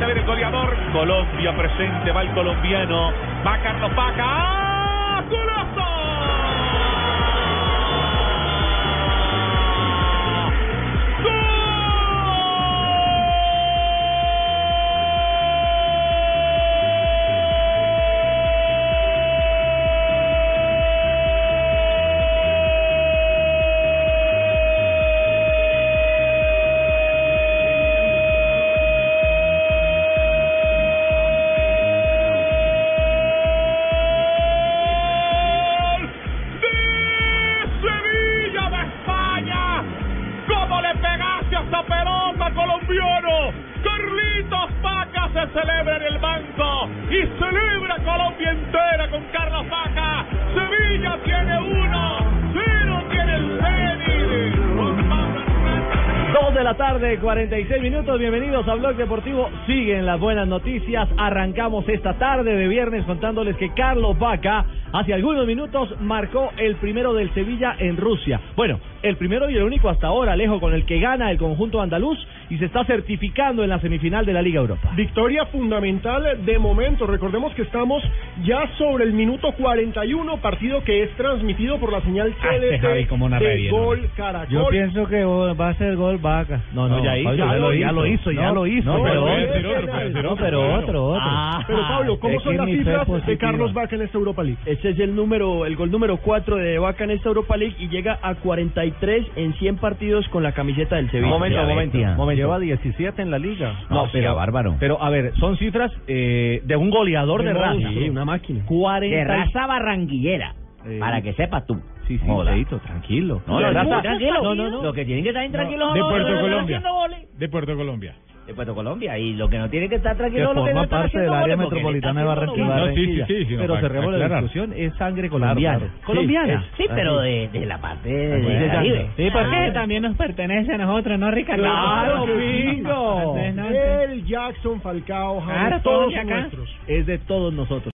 Falta ver el goleador. Colombia presente, va el colombiano. Va Carlos Vaca. ¡Ah! Pegaste a esa pelota, colombiano? Carlitos Vaca se celebra en el banco y celebra Colombia entera con Carlos Vaca. Sevilla tiene uno, cero tiene el Hernández. Dos de la tarde, 46 minutos. Bienvenidos a Blog Deportivo. Siguen las buenas noticias. Arrancamos esta tarde de viernes contándoles que Carlos Vaca hace algunos minutos marcó el primero del Sevilla en Rusia. Bueno, el primero y el único hasta ahora, Alejo, con el que gana el conjunto andaluz y se está certificando en la semifinal de la Liga Europa. Victoria fundamental de momento. Recordemos que estamos ya sobre el minuto 41, partido que es transmitido por la señal Ah, este TDT Javi, cómo narra de bien, Gol. Caracol. Yo pienso que va a ser gol vaca. No, no, ya hizo, ya lo- ya lo hizo, ya lo hizo, No, pero pero otro, otro, pero otro, pero claro. otro, otro. Ah, Pero Pablo, ¿cómo son las cifras de. Carlos Vaca en esta Europa League? Este es el número, el gol número 4 de Vaca en esta Europa League y llega a 43 en 100 partidos con la camiseta del Sevilla. Momento, momento, momento. Lleva 17 en la liga. No, pero, bárbaro. Pero, a ver, son cifras eh, de un goleador de, De raza. monstruo, una máquina. 40 de raza barranguillera, Eh, para que sepas tú. Sí, sí. Feito, tranquilo. No, no, no, tranquilo. No, no, no. Lo que tienen que estar intranquilos de Puerto Colombia. De Puerto Colombia. De Puerto Colombia. Y lo que no tienen que estar son los que no parte del área metropolitana de Barranquilla. sí, sí, sí, pero para cerremos la discusión, es sangre colombiana. ¿Colombiana? Sí, pero de, de la parte de, Caribe. Sí, porque Ah. también nos pertenece a nosotros, ¿no, Ricardo? ¡Claro, bingo! El Jackson, Falcao, Claro, todos nuestros. Es de todos nosotros.